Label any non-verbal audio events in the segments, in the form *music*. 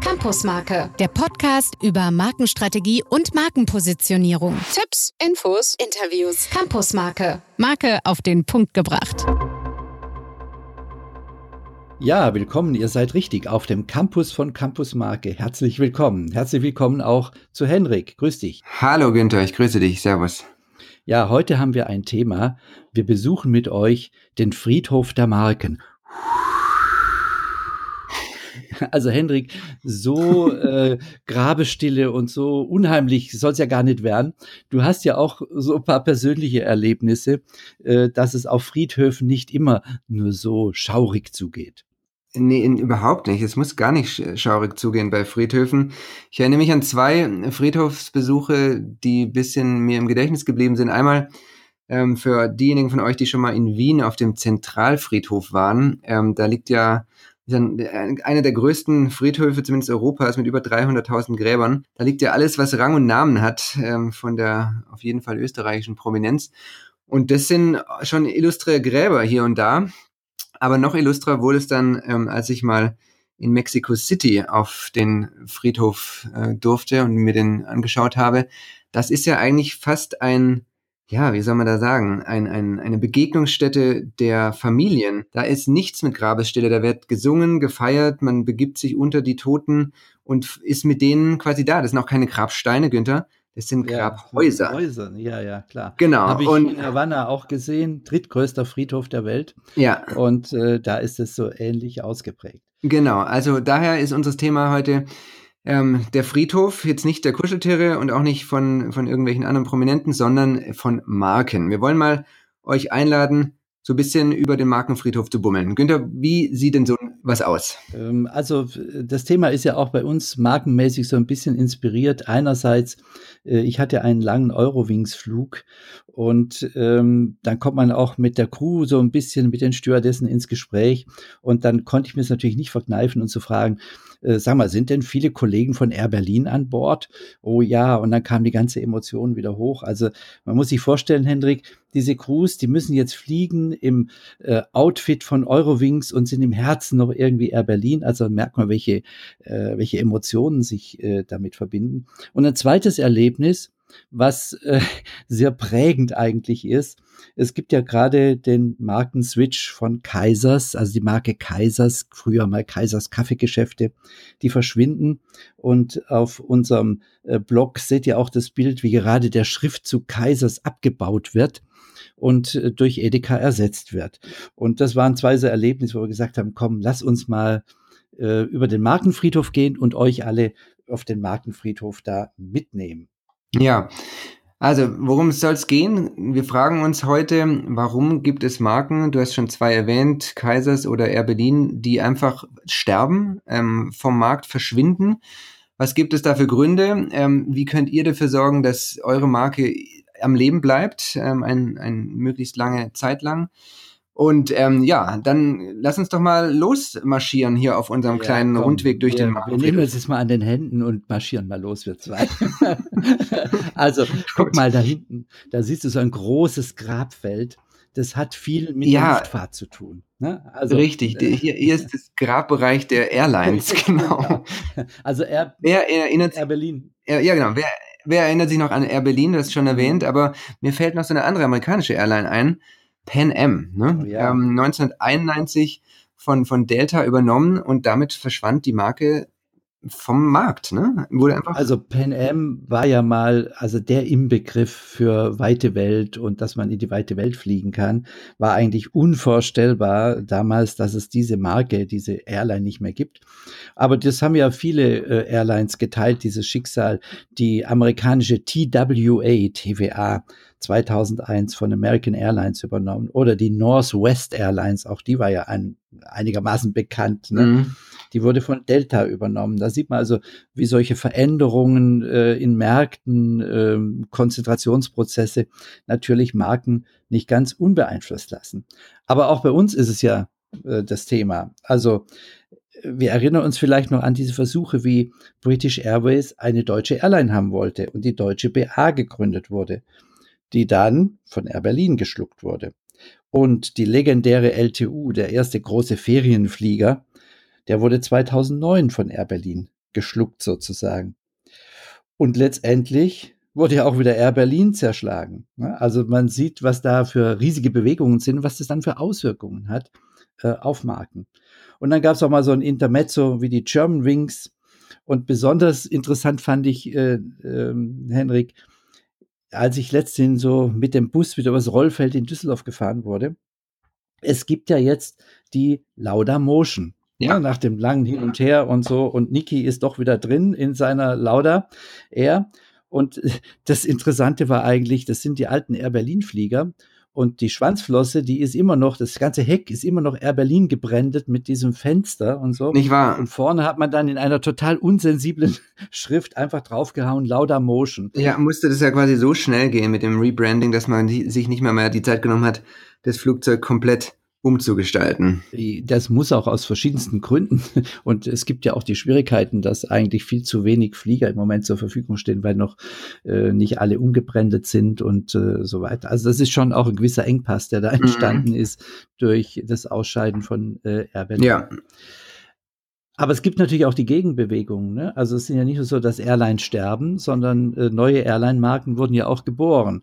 Campusmarke, der Podcast über Markenstrategie und Markenpositionierung. Tipps, Infos, Interviews. Campusmarke, Marke auf den Punkt gebracht. Ja, willkommen. Ihr seid richtig auf dem Campus von Campusmarke. Herzlich willkommen. Herzlich willkommen auch zu Henrik. Grüß dich. Hallo Günther, ich grüße dich. Servus. Ja, heute haben wir ein Thema. Wir besuchen mit euch den Friedhof der Marken. Also Hendrik, so äh, Grabestille und so unheimlich soll es ja gar nicht werden. Du hast ja auch so ein paar persönliche Erlebnisse, äh, dass es auf Friedhöfen nicht immer nur so schaurig zugeht. Nee, überhaupt nicht. Es muss gar nicht schaurig zugehen bei Friedhöfen. Ich erinnere mich an zwei Friedhofsbesuche, die bisschen mir im Gedächtnis geblieben sind. Einmal ähm, für diejenigen von euch, die schon mal in Wien auf dem Zentralfriedhof waren. Ähm, da liegt ja einer der größten Friedhöfe, zumindest Europas, mit über 300.000 Gräbern. Da liegt ja alles, was Rang und Namen hat, ähm, von der auf jeden Fall österreichischen Prominenz. Und das sind schon illustre Gräber hier und da. Aber noch illustrer wurde es dann, ähm, als ich mal in Mexico City auf den Friedhof äh, durfte und mir den angeschaut habe. Das ist ja eigentlich fast ein ja, wie soll man da sagen, ein, ein, eine Begegnungsstätte der Familien. Da ist nichts mit Grabesstille, da wird gesungen, gefeiert, man begibt sich unter die Toten und ist mit denen quasi da. Das sind auch keine Grabsteine, Günther, das sind ja, Grabhäuser. Häuser, ja, ja, klar. Genau. Habe ich und, in Havanna auch gesehen, drittgrößter Friedhof der Welt. Ja. Und äh, da ist es so ähnlich ausgeprägt. Genau, also daher ist unser Thema heute ähm, der Friedhof, jetzt nicht der Kuscheltiere und auch nicht von, von irgendwelchen anderen Prominenten, sondern von Marken. Wir wollen mal euch einladen, so ein bisschen über den Markenfriedhof zu bummeln. Günther, wie sieht denn so was aus? Ähm, also das Thema ist ja auch bei uns markenmäßig so ein bisschen inspiriert. Einerseits, äh, ich hatte einen langen Eurowings-Flug und ähm, dann kommt man auch mit der Crew so ein bisschen mit den Stewardessen ins Gespräch und dann konnte ich mir es natürlich nicht verkneifen und zu fragen, äh, sag mal, sind denn viele Kollegen von Air Berlin an Bord? Oh ja, und dann kam die ganze Emotion wieder hoch. Also man muss sich vorstellen, Hendrik, diese Crews, die müssen jetzt fliegen im äh, Outfit von Eurowings und sind im Herzen noch irgendwie Air Berlin. Also merkt man, welche, äh, welche Emotionen sich äh, damit verbinden. Und ein zweites Erlebnis, was äh, *laughs* sehr prägend eigentlich ist. Es gibt ja gerade den Markenswitch von Kaisers, also die Marke Kaisers, früher mal Kaisers Kaffeegeschäfte, die verschwinden. Und auf unserem äh, Blog seht ihr auch das Bild, wie gerade der Schriftzug Kaisers abgebaut wird und äh, durch Edeka ersetzt wird. Und das waren zwei so Erlebnisse, wo wir gesagt haben, komm, lass uns mal äh, über den Markenfriedhof gehen und euch alle auf den Markenfriedhof da mitnehmen. Ja, also worum soll es gehen? Wir fragen uns heute, warum gibt es Marken, du hast schon zwei erwähnt, Kaisers oder Air Berlin, die einfach sterben, ähm, vom Markt verschwinden. Was gibt es da für Gründe? Ähm, wie könnt ihr dafür sorgen, dass eure Marke am Leben bleibt, ähm, ein, ein möglichst lange Zeit lang? Und ähm, ja, dann lass uns doch mal losmarschieren hier auf unserem ja, kleinen komm, Rundweg durch wir, den Markt. Wir nehmen uns jetzt mal an den Händen und marschieren mal los, wir zwei. *laughs* also, guck mal da hinten, da siehst du so ein großes Grabfeld. Das hat viel mit ja, der Luftfahrt zu tun. Ne? Also, Richtig, äh, hier, hier ist das Grabbereich der Airlines, *laughs* genau. Also Air, wer erinnert Air Berlin. Ja, genau. Wer, wer erinnert sich noch an Air Berlin? Das ist schon erwähnt, aber mir fällt noch so eine andere amerikanische Airline ein Pan Am, ne? Oh, ja. ähm, 1991 von, von Delta übernommen und damit verschwand die Marke vom Markt, ne? Wurde einfach also Pan Am war ja mal, also der Inbegriff für weite Welt und dass man in die weite Welt fliegen kann, war eigentlich unvorstellbar damals, dass es diese Marke, diese Airline nicht mehr gibt. Aber das haben ja viele äh, Airlines geteilt, dieses Schicksal. Die amerikanische TWA, TVA, 2001 von American Airlines übernommen oder die Northwest Airlines, auch die war ja ein, einigermaßen bekannt. Ne? Mhm. Die wurde von Delta übernommen. Da sieht man also, wie solche Veränderungen äh, in Märkten, äh, Konzentrationsprozesse natürlich Marken nicht ganz unbeeinflusst lassen. Aber auch bei uns ist es ja äh, das Thema. Also wir erinnern uns vielleicht noch an diese Versuche, wie British Airways eine deutsche Airline haben wollte und die deutsche BA gegründet wurde die dann von Air Berlin geschluckt wurde. Und die legendäre LTU, der erste große Ferienflieger, der wurde 2009 von Air Berlin geschluckt sozusagen. Und letztendlich wurde ja auch wieder Air Berlin zerschlagen. Ne? Also man sieht, was da für riesige Bewegungen sind, was das dann für Auswirkungen hat äh, auf Marken. Und dann gab es auch mal so ein Intermezzo wie die German Wings. Und besonders interessant fand ich, äh, äh, Henrik, als ich letztens so mit dem Bus wieder übers Rollfeld in Düsseldorf gefahren wurde. Es gibt ja jetzt die Lauda Motion. Ja. Ne, nach dem langen Hin und Her und so. Und Niki ist doch wieder drin in seiner Lauda Air. Und *laughs* das Interessante war eigentlich, das sind die alten Air Berlin Flieger. Und die Schwanzflosse, die ist immer noch, das ganze Heck ist immer noch Air Berlin gebrandet mit diesem Fenster und so. Nicht wahr? Und vorne hat man dann in einer total unsensiblen *laughs* Schrift einfach draufgehauen, Lauda Motion. Ja, musste das ja quasi so schnell gehen mit dem Rebranding, dass man sich nicht mehr, mehr die Zeit genommen hat, das Flugzeug komplett umzugestalten. Das muss auch aus verschiedensten Gründen. *laughs* Und es gibt ja auch die Schwierigkeiten, dass eigentlich viel zu wenig Flieger im Moment zur Verfügung stehen, weil noch äh, nicht alle umgebrandet sind und äh, so weiter. Also das ist schon auch ein gewisser Engpass, der da mhm. entstanden mhm. ist durch das Ausscheiden von äh, Air Berlin. Ja. Aber es gibt natürlich auch die Gegenbewegungen. Ne? Also es sind ja nicht nur so, dass Airlines sterben, sondern äh, neue Airline-Marken wurden ja auch geboren.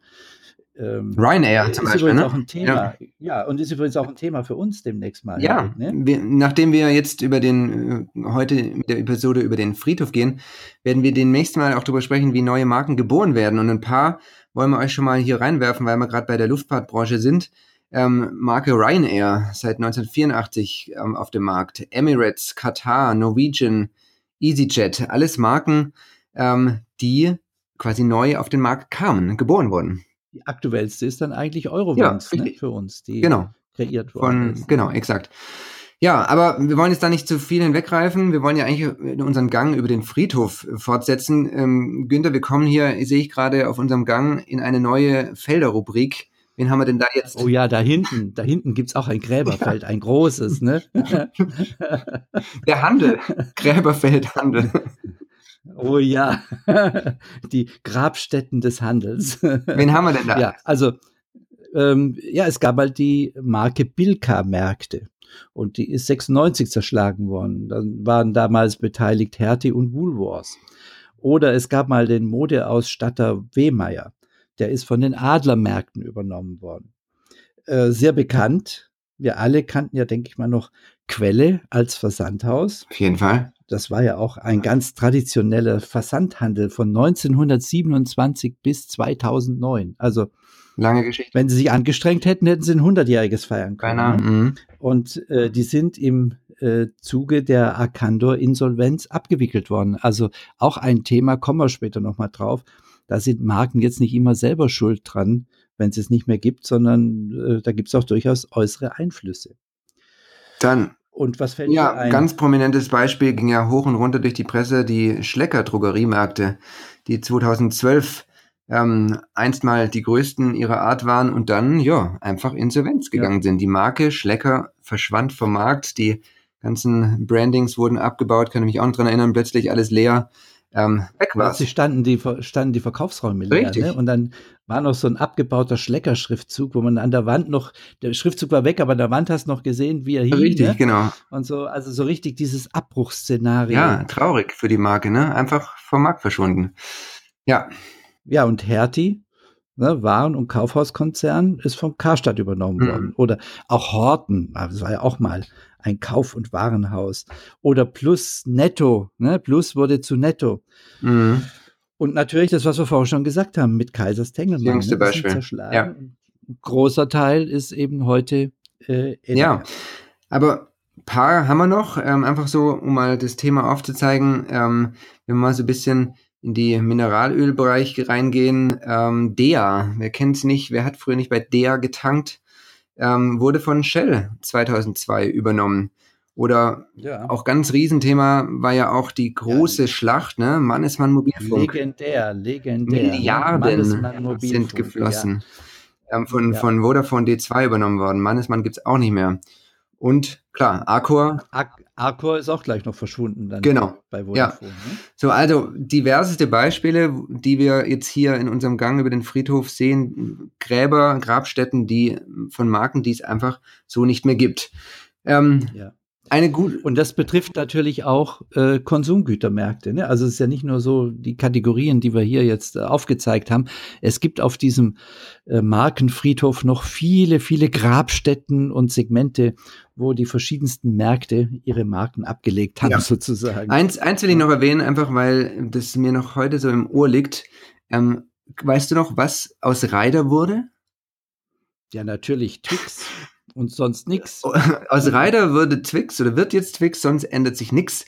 Ähm, Ryanair zum Beispiel. Ne? Auch ein Thema. Ja. ja. und ist übrigens auch ein Thema für uns demnächst mal. Ja, ne? wir, nachdem wir jetzt über den, äh, heute mit der Episode über den Friedhof gehen, werden wir demnächst mal auch darüber sprechen, wie neue Marken geboren werden. Und ein paar wollen wir euch schon mal hier reinwerfen, weil wir gerade bei der Luftfahrtbranche sind. Ähm, Marke Ryanair seit 1984 ähm, auf dem Markt. Emirates, Qatar, Norwegian, EasyJet, alles Marken, ähm, die quasi neu auf den Markt kamen, geboren wurden die aktuellste ist dann eigentlich Eurowings ja, ne, für uns, die genau. kreiert worden Von, ist. Genau, exakt. Ja, aber wir wollen jetzt da nicht zu viel hinweggreifen. Wir wollen ja eigentlich unseren Gang über den Friedhof fortsetzen. Ähm, Günther, wir kommen hier, sehe ich gerade auf unserem Gang, in eine neue Felderrubrik. Wen haben wir denn da jetzt? Oh ja, da hinten, da hinten gibt's auch ein Gräberfeld, *laughs* ein großes, ne? Der Handel, Gräberfeldhandel. *laughs* Oh ja, *laughs* die Grabstätten des Handels. Wen haben wir denn da? Ja, also ähm, ja, es gab halt die Marke Bilka-Märkte und die ist 96 zerschlagen worden. Dann waren damals beteiligt Hertie und Woolworths. Oder es gab mal den Modeausstatter Wehmeier, der ist von den Adlermärkten übernommen worden. Äh, sehr bekannt. Wir alle kannten ja, denke ich mal, noch Quelle als Versandhaus. Auf jeden Fall. Das war ja auch ein ganz traditioneller Versandhandel von 1927 bis 2009. Also lange Geschichte. Wenn sie sich angestrengt hätten, hätten sie ein hundertjähriges feiern können. Beinahe. Ne? Mhm. Und äh, die sind im äh, Zuge der Arcandor-Insolvenz abgewickelt worden. Also auch ein Thema, kommen wir später nochmal drauf. Da sind Marken jetzt nicht immer selber schuld dran, wenn es es nicht mehr gibt, sondern äh, da gibt es auch durchaus äußere Einflüsse. Dann und was fällt ja, dir ein? Ganz prominentes Beispiel ging ja hoch und runter durch die Presse, die Schlecker Drogeriemärkte, die 2012 ähm, einst mal die größten ihrer Art waren und dann, ja, einfach Insolvenz gegangen ja. sind. Die Marke Schlecker verschwand vom Markt, die ganzen Brandings wurden abgebaut, kann ich mich auch noch dran erinnern, plötzlich alles leer ähm, weg war. Plötzlich standen die, standen die Verkaufsräume leer. Richtig. Ne? Und dann war noch so ein abgebauter Schlecker-Schriftzug, wo man an der Wand noch, der Schriftzug war weg, aber an der Wand hast du noch gesehen, wie er hing. Richtig, ne? genau. Und so, also so richtig dieses Abbruchsszenario. Ja, traurig für die Marke, ne? Einfach vom Markt verschwunden. Ja. Ja, und Hertie, ne, Waren- und Kaufhauskonzern, ist vom Karstadt übernommen mhm. worden. Oder auch Horten, ah, das war ja auch mal ein Kauf- und Warenhaus. Oder Plus Netto, ne? Plus wurde zu Netto. Mhm. Und natürlich das, was wir vorher schon gesagt haben, mit Kaisers Tengelmann. Das jüngste ne? Beispiel. Ja. Ein großer Teil ist eben heute äh, Ja, aber ein paar haben wir noch, ähm, einfach so, um mal das Thema aufzuzeigen, ähm, wenn wir mal so ein bisschen in die Mineralölbereich reingehen, ähm, DEA, wer kennt es nicht, wer hat früher nicht bei DEA getankt? ähm, wurde von Shell 2002 übernommen. Oder ja. auch ganz Riesenthema war ja auch die große ja. Schlacht, ne? Mannesmann Mobilfunk. Legendär, legendär. Ne? Milliarden sind geflossen. Ja. Ähm, von, von Vodafone D2 übernommen worden. Mannesmann gibt's auch nicht mehr. Und klar, Arcor. Arcor ist auch gleich noch verschwunden dann genau. bei Vodafone. Ja. Ne? So, also diverseste Beispiele, die wir jetzt hier in unserem Gang über den Friedhof sehen, Gräber, Grabstätten, die von Marken, die es einfach so nicht mehr gibt. Ähm, ja. Eine gut und das betrifft natürlich auch äh, Konsumgütermärkte. Ne? Also es ist ja nicht nur so die Kategorien, die wir hier jetzt äh, aufgezeigt haben. Es gibt auf diesem äh, Markenfriedhof noch viele, viele Grabstätten und Segmente, wo die verschiedensten Märkte ihre Marken abgelegt haben, ja. sozusagen. Eins, eins will ich noch erwähnen, einfach weil das mir noch heute so im Ohr liegt. Ähm, weißt du noch, was aus Reider wurde? Ja, natürlich Twix und sonst nichts. *laughs* Aus Ryder würde Twix oder wird jetzt Twix, sonst ändert sich nichts.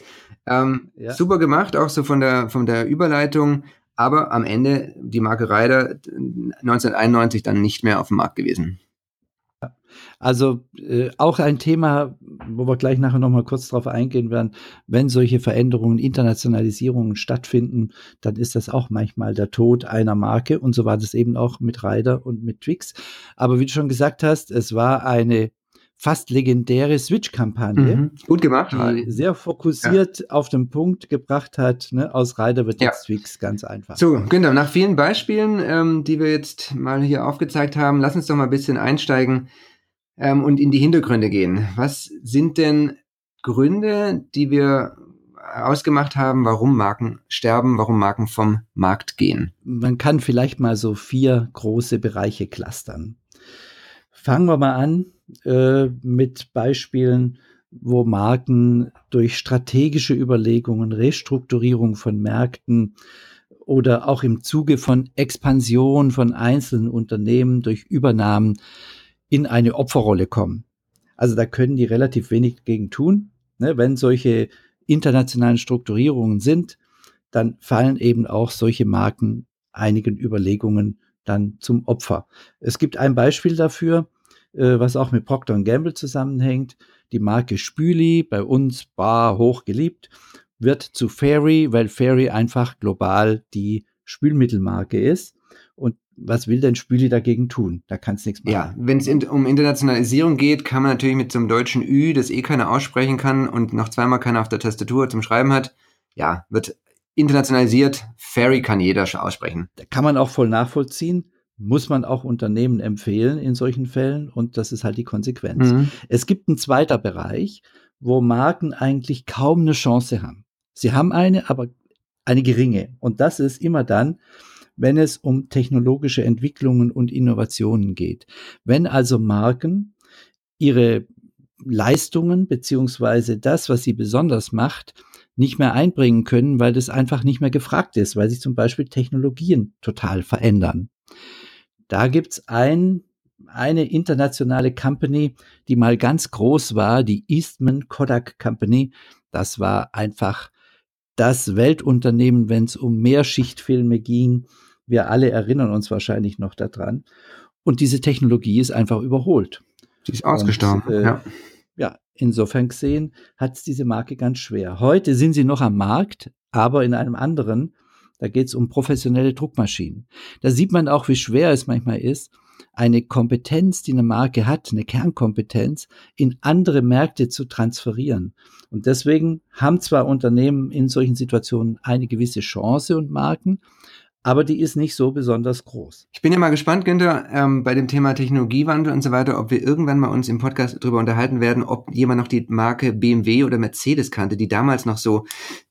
Ähm, ja. Super gemacht, auch so von der, von der Überleitung. Aber am Ende die Marke Ryder 1991 dann nicht mehr auf dem Markt gewesen. Also äh, auch ein Thema, wo wir gleich nachher noch mal kurz drauf eingehen werden. Wenn solche Veränderungen, Internationalisierungen stattfinden, dann ist das auch manchmal der Tod einer Marke. Und so war das eben auch mit Ryder und mit Twix. Aber wie du schon gesagt hast, es war eine fast legendäre Switch-Kampagne. Mhm. Gut gemacht. Die sehr fokussiert ja. auf den Punkt gebracht hat, ne? aus Ryder wird jetzt ja. Twix, ganz einfach. So, genau. Nach vielen Beispielen, ähm, die wir jetzt mal hier aufgezeigt haben, lass uns doch mal ein bisschen einsteigen ähm, und in die Hintergründe gehen. Was sind denn Gründe, die wir ausgemacht haben, warum Marken sterben, warum Marken vom Markt gehen? Man kann vielleicht mal so vier große Bereiche clustern. Fangen wir mal an äh, mit Beispielen, wo Marken durch strategische Überlegungen, Restrukturierung von Märkten oder auch im Zuge von Expansion von einzelnen Unternehmen durch Übernahmen in eine Opferrolle kommen. Also da können die relativ wenig gegen tun. Ne? Wenn solche internationalen Strukturierungen sind, dann fallen eben auch solche Marken einigen Überlegungen dann zum Opfer. Es gibt ein Beispiel dafür, äh, was auch mit Procter Gamble zusammenhängt. Die Marke Spüli, bei uns bar hoch geliebt, wird zu Fairy, weil Fairy einfach global die Spülmittelmarke ist. Und was will denn Spüli dagegen tun? Da kann es nichts machen. Ja, wenn es in, um Internationalisierung geht, kann man natürlich mit so einem deutschen Ü, das eh keiner aussprechen kann und noch zweimal keiner auf der Tastatur zum Schreiben hat, ja, wird internationalisiert. Fairy kann jeder aussprechen. Da kann man auch voll nachvollziehen. Muss man auch Unternehmen empfehlen in solchen Fällen und das ist halt die Konsequenz. Mhm. Es gibt einen zweiter Bereich, wo Marken eigentlich kaum eine Chance haben. Sie haben eine, aber eine geringe. Und das ist immer dann, wenn es um technologische Entwicklungen und Innovationen geht. Wenn also Marken ihre Leistungen beziehungsweise das, was sie besonders macht, nicht mehr einbringen können, weil das einfach nicht mehr gefragt ist, weil sich zum Beispiel Technologien total verändern. Da gibt's ein, eine internationale Company, die mal ganz groß war, die Eastman Kodak Company. Das war einfach das Weltunternehmen, wenn es um Mehrschichtfilme ging. Wir alle erinnern uns wahrscheinlich noch daran. Und diese Technologie ist einfach überholt. Sie ist ausgestorben. Äh, ja. ja, insofern gesehen hat es diese Marke ganz schwer. Heute sind sie noch am Markt, aber in einem anderen. Da geht es um professionelle Druckmaschinen. Da sieht man auch, wie schwer es manchmal ist, eine Kompetenz, die eine Marke hat, eine Kernkompetenz, in andere Märkte zu transferieren. Und deswegen haben zwar Unternehmen in solchen Situationen eine gewisse Chance und Marken, aber die ist nicht so besonders groß. Ich bin ja mal gespannt, Günther, ähm, bei dem Thema Technologiewandel und so weiter, ob wir irgendwann mal uns im Podcast darüber unterhalten werden, ob jemand noch die Marke BMW oder Mercedes kannte, die damals noch so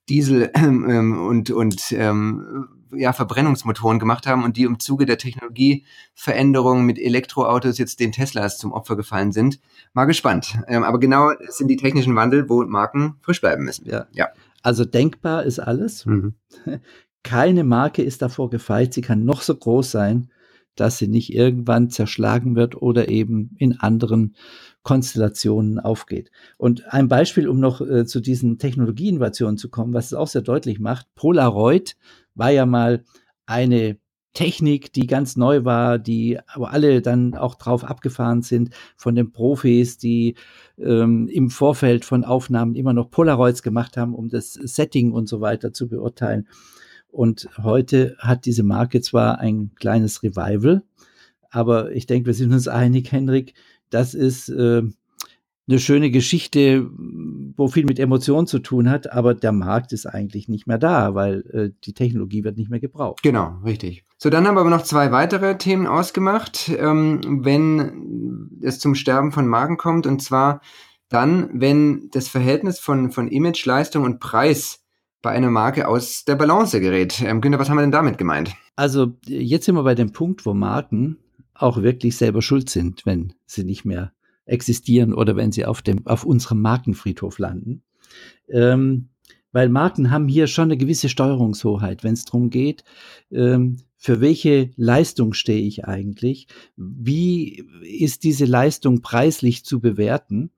Diesel *clears throat* ähm, und, und ähm, ja, Verbrennungsmotoren gemacht haben und die im Zuge der Technologieveränderungen mit Elektroautos jetzt den Teslas zum Opfer gefallen sind. Mal gespannt. Ähm, aber genau sind die technischen Wandel, wo Marken frisch bleiben müssen. Ja. ja. Also denkbar ist alles. Mhm. *laughs* Keine Marke ist davor gefeit. Sie kann noch so groß sein, dass sie nicht irgendwann zerschlagen wird oder eben in anderen Konstellationen aufgeht. Und ein Beispiel, um noch äh, zu diesen Technologieinnovationen zu kommen, was es auch sehr deutlich macht, Polaroid war ja mal eine Technik, die ganz neu war, die aber alle dann auch drauf abgefahren sind von den Profis, die ähm, im Vorfeld von Aufnahmen immer noch Polaroids gemacht haben, um das Setting und so weiter zu beurteilen. Und heute hat diese Marke zwar ein kleines Revival, aber ich denke, wir sind uns einig, Henrik, das ist äh, eine schöne Geschichte, wo viel mit Emotionen zu tun hat, aber der Markt ist eigentlich nicht mehr da, weil äh, die Technologie wird nicht mehr gebraucht. Genau, richtig. So, dann haben wir aber noch zwei weitere Themen ausgemacht, ähm, wenn es zum Sterben von Marken kommt, und zwar dann, wenn das Verhältnis von, von Image, Leistung und Preis bei einer Marke aus der Balance gerät. Ähm, Günther, was haben wir denn damit gemeint? Also jetzt sind wir bei dem Punkt, wo Marken auch wirklich selber schuld sind, wenn sie nicht mehr existieren oder wenn sie auf dem auf unserem Markenfriedhof landen. Ähm, weil Marken haben hier schon eine gewisse Steuerungshoheit, wenn es darum geht, ähm, für welche Leistung stehe ich eigentlich, wie ist diese Leistung preislich zu bewerten.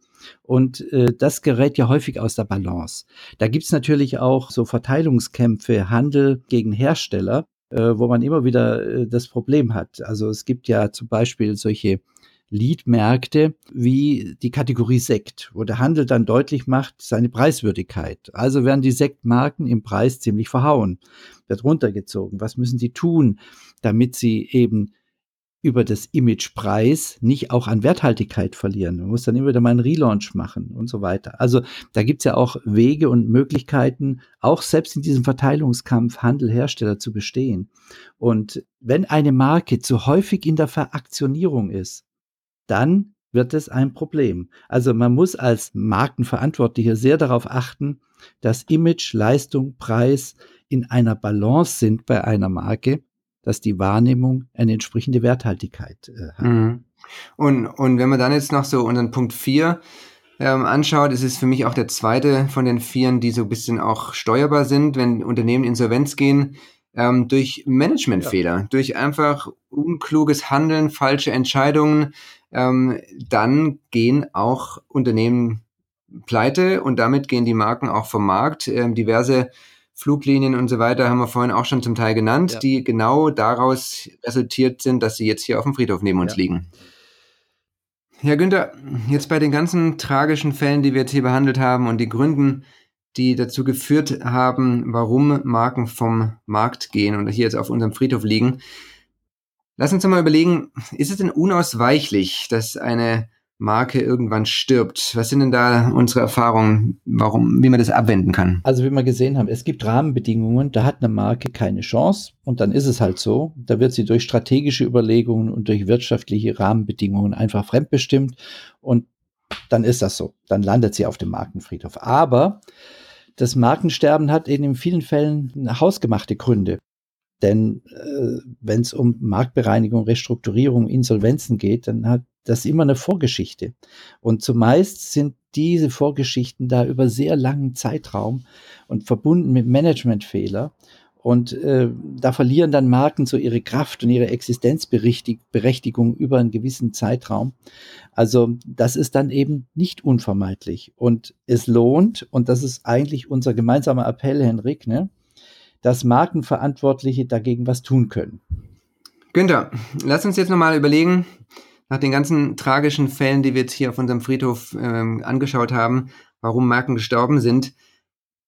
Und äh, das gerät ja häufig aus der Balance. Da gibt's natürlich auch so Verteilungskämpfe, Handel gegen Hersteller, äh, wo man immer wieder äh, das Problem hat. Also es gibt ja zum Beispiel solche Leadmärkte wie die Kategorie Sekt, wo der Handel dann deutlich macht seine Preiswürdigkeit. Also werden die Sektmarken im Preis ziemlich verhauen, wird runtergezogen. Was müssen sie tun, damit sie eben über das Image Preis nicht auch an Werthaltigkeit verlieren. Man muss dann immer wieder mal einen Relaunch machen und so weiter. Also da gibt's ja auch Wege und Möglichkeiten, auch selbst in diesem Verteilungskampf Handel, Hersteller zu bestehen. Und wenn eine Marke zu häufig in der Veraktionierung ist, dann wird es ein Problem. Also man muss als Markenverantwortlicher sehr darauf achten, dass Image, Leistung, Preis in einer Balance sind bei einer Marke, dass die Wahrnehmung eine entsprechende Werthaltigkeit äh, hat. Mhm. Und, und wenn man dann jetzt noch so unseren Punkt 4 ähm, anschaut, ist es für mich auch der zweite von den vieren, die so ein bisschen auch steuerbar sind, wenn Unternehmen insolvenz gehen, ähm, durch Managementfehler, ja. durch einfach unkluges Handeln, falsche Entscheidungen, ähm, dann gehen auch Unternehmen pleite und damit gehen die Marken auch vom Markt. Ähm, diverse Fluglinien und so weiter haben wir vorhin auch schon zum Teil genannt, ja. die genau daraus resultiert sind, dass sie jetzt hier auf dem Friedhof neben uns ja. liegen. Herr Günther, jetzt bei den ganzen tragischen Fällen, die wir jetzt hier behandelt haben und die Gründen, die dazu geführt haben, warum Marken vom Markt gehen und hier jetzt auf unserem Friedhof liegen, Lass uns mal überlegen, ist es denn unausweichlich, dass eine Marke irgendwann stirbt? Was sind denn da unsere Erfahrungen, warum, wie man das abwenden kann? Also wie wir gesehen haben, es gibt Rahmenbedingungen, da hat eine Marke keine Chance und dann ist es halt so. Da wird sie durch strategische Überlegungen und durch wirtschaftliche Rahmenbedingungen einfach fremdbestimmt und dann ist das so. Dann landet sie auf dem Markenfriedhof. Aber das Markensterben hat eben in vielen Fällen hausgemachte Gründe. Denn äh, wenn es um Marktbereinigung, Restrukturierung, Insolvenzen geht, dann hat das immer eine Vorgeschichte. Und zumeist sind diese Vorgeschichten da über sehr langen Zeitraum und verbunden mit Managementfehler. Und äh, da verlieren dann Marken so ihre Kraft und ihre Existenzberechtigung über einen gewissen Zeitraum. Also das ist dann eben nicht unvermeidlich. Und es lohnt, und das ist eigentlich unser gemeinsamer Appell, Henrik, ne? Dass Markenverantwortliche dagegen was tun können. Günther, lass uns jetzt nochmal überlegen, nach den ganzen tragischen Fällen, die wir jetzt hier auf unserem Friedhof ähm, angeschaut haben, warum Marken gestorben sind.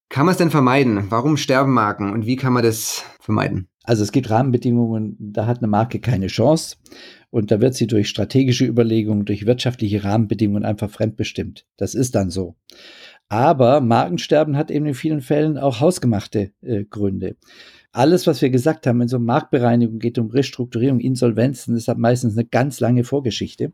Kann man es denn vermeiden? Warum sterben Marken und wie kann man das vermeiden? Also es gibt Rahmenbedingungen, da hat eine Marke keine Chance und da wird sie durch strategische Überlegungen, durch wirtschaftliche Rahmenbedingungen einfach fremdbestimmt. Das ist dann so. Aber Markensterben hat eben in vielen Fällen auch hausgemachte äh, Gründe. Alles, was wir gesagt haben, in so Marktbereinigung geht um Restrukturierung, Insolvenzen, das hat meistens eine ganz lange Vorgeschichte.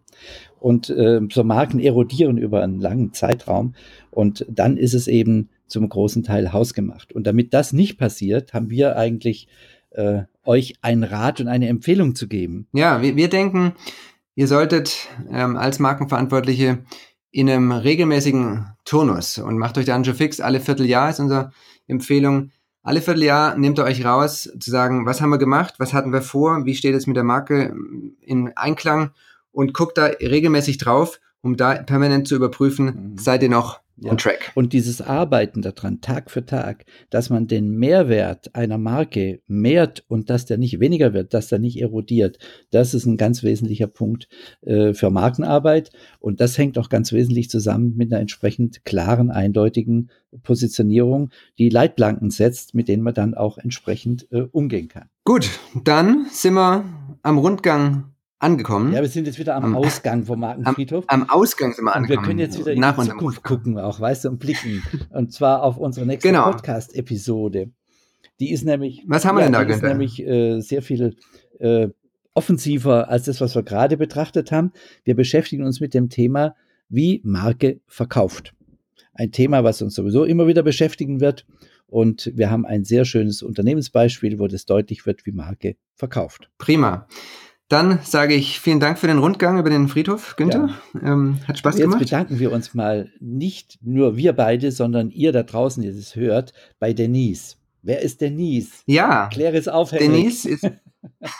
Und äh, so Marken erodieren über einen langen Zeitraum. Und dann ist es eben zum großen Teil hausgemacht. Und damit das nicht passiert, haben wir eigentlich äh, euch einen Rat und eine Empfehlung zu geben. Ja, wir, wir denken, ihr solltet ähm, als Markenverantwortliche in einem regelmäßigen Turnus und macht euch dann schon fix. Alle Vierteljahr ist unsere Empfehlung. Alle Vierteljahr nehmt ihr euch raus, zu sagen, was haben wir gemacht, was hatten wir vor, wie steht es mit der Marke in Einklang und guckt da regelmäßig drauf, um da permanent zu überprüfen, mhm. seid ihr noch ja. on track. Und dieses Arbeiten daran, Tag für Tag, dass man den Mehrwert einer Marke mehrt und dass der nicht weniger wird, dass der nicht erodiert, das ist ein ganz wesentlicher Punkt äh, für Markenarbeit. Und das hängt auch ganz wesentlich zusammen mit einer entsprechend klaren, eindeutigen Positionierung, die Leitplanken setzt, mit denen man dann auch entsprechend äh, umgehen kann. Gut, dann sind wir am Rundgang angekommen. Ja, wir sind jetzt wieder am, am Ausgang vom *laughs* Markenfriedhof. Am, am, Ausgang sind wir angekommen. Und wir können jetzt wieder in die Zukunft gucken, auch, weißt du, und blicken. und zwar auf unsere nächste genau. Podcast-Episode. Die ist nämlich. Was haben wir ja, denn da, Die ist nämlich äh, sehr viel äh, offensiver als das, was wir gerade betrachtet haben. Wir beschäftigen uns mit dem Thema wie Marke verkauft. Ein Thema, was uns sowieso immer wieder beschäftigen wird. Und wir haben ein sehr schönes Unternehmensbeispiel, wo das deutlich wird, wie Marke verkauft. Prima. Dann sage ich vielen Dank für den Rundgang über den Friedhof, Günther. Ja. Ähm, hat Spaß Jetzt gemacht. Jetzt bedanken wir uns mal nicht nur wir beide, sondern ihr da draußen, die es hört, bei Denise. Wer ist Denise? Ja. Kläre es auf, Henrik. Denise ist.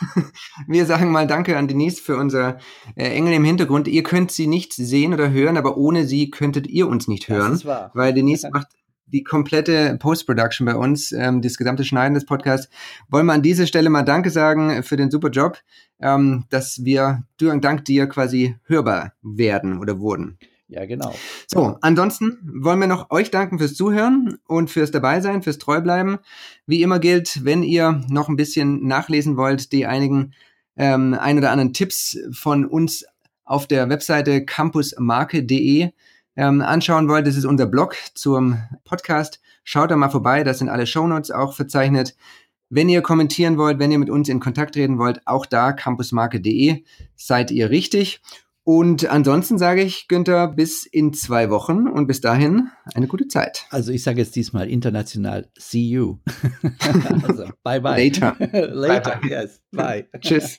*laughs* wir sagen mal Danke an Denise für unser äh, Engel im Hintergrund. Ihr könnt sie nicht sehen oder hören, aber ohne sie könntet ihr uns nicht hören. Das ist wahr. Weil Denise *laughs* macht die komplette Post-Production bei uns, ähm, das gesamte Schneiden des Podcasts. Wollen wir an dieser Stelle mal Danke sagen für den super Job, ähm, dass wir dank dir quasi hörbar werden oder wurden. Ja, genau. So, ansonsten wollen wir noch euch danken fürs Zuhören und fürs Dabeisein, fürs Treubleiben. Wie immer gilt, wenn ihr noch ein bisschen nachlesen wollt, die einigen ähm, ein oder anderen Tipps von uns auf der Webseite campusmarke.de ähm, anschauen wollt, das ist unser Blog zum Podcast. Schaut da mal vorbei, da sind alle Shownotes auch verzeichnet. Wenn ihr kommentieren wollt, wenn ihr mit uns in Kontakt treten wollt, auch da campusmarke.de seid ihr richtig. Und ansonsten sage ich, Günther, bis in zwei Wochen und bis dahin eine gute Zeit. Also ich sage jetzt diesmal international, see you. *laughs* also, bye bye. Later. *laughs* Later, bye, bye. yes. Bye. Tschüss.